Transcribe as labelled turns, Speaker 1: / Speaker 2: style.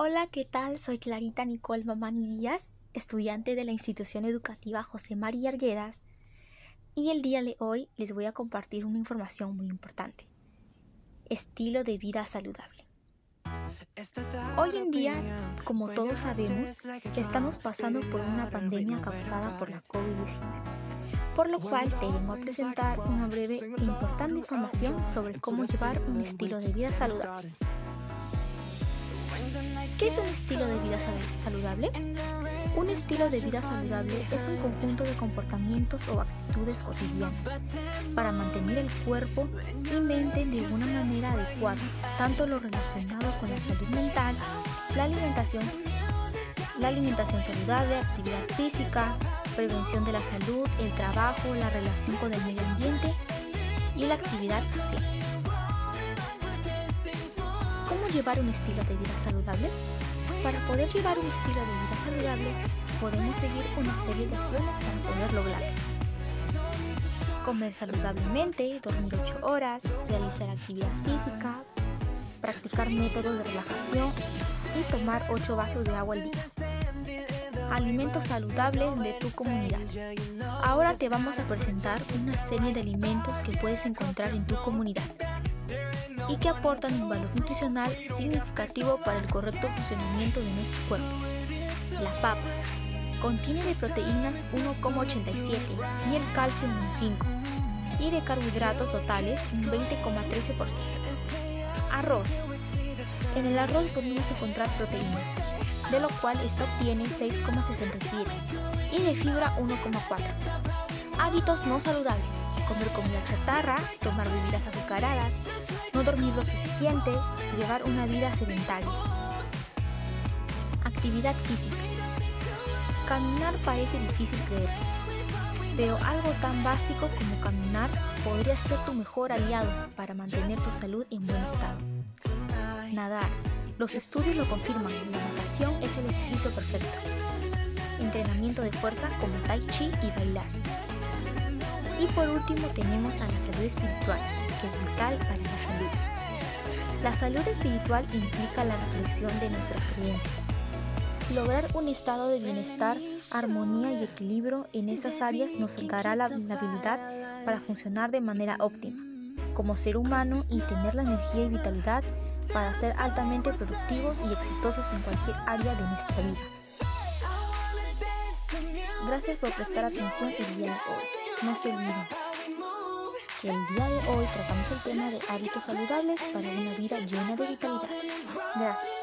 Speaker 1: Hola, ¿qué tal? Soy Clarita Nicole Mamani Díaz, estudiante de la institución educativa José María Arguedas, y el día de hoy les voy a compartir una información muy importante. Estilo de vida saludable. Hoy en día, como todos sabemos, estamos pasando por una pandemia causada por la COVID-19, por lo cual te vengo a presentar una breve e importante información sobre cómo llevar un estilo de vida saludable. ¿Qué es un estilo de vida saludable? Un estilo de vida saludable es un conjunto de comportamientos o actitudes cotidianas para mantener el cuerpo y mente de una manera adecuada, tanto lo relacionado con la salud mental, la alimentación, la alimentación saludable, actividad física, prevención de la salud, el trabajo, la relación con el medio ambiente y la actividad social. ¿Cómo llevar un estilo de vida saludable? Para poder llevar un estilo de vida saludable, podemos seguir una serie de acciones para poder lograrlo. Comer saludablemente, dormir 8 horas, realizar actividad física, practicar métodos de relajación y tomar 8 vasos de agua al día. Alimentos saludables de tu comunidad. Ahora te vamos a presentar una serie de alimentos que puedes encontrar en tu comunidad y que aportan un valor nutricional significativo para el correcto funcionamiento de nuestro cuerpo. La papa contiene de proteínas 1,87 y el calcio un 5 y de carbohidratos totales un 20,13%. Arroz. En el arroz podemos encontrar proteínas, de lo cual esta obtiene 6,67 y de fibra 1,4. Hábitos no saludables. Comer comida chatarra, tomar bebidas azucaradas, no dormir lo suficiente, llevar una vida sedentaria. Actividad física. Caminar parece difícil creer, pero algo tan básico como caminar podría ser tu mejor aliado para mantener tu salud en buen estado. Nadar. Los estudios lo confirman, la natación es el ejercicio perfecto. Entrenamiento de fuerza como tai chi y bailar. Y por último tenemos a la salud espiritual, que es vital para la salud. La salud espiritual implica la reflexión de nuestras creencias. Lograr un estado de bienestar, armonía y equilibrio en estas áreas nos dará la, habilidad para funcionar de manera óptima como ser humano y tener la energía y vitalidad para ser altamente productivos y exitosos en cualquier área de nuestra vida. Gracias por prestar atención el día de hoy. No se olviden que el día de hoy tratamos el tema de hábitos saludables para una vida llena de vitalidad. Gracias.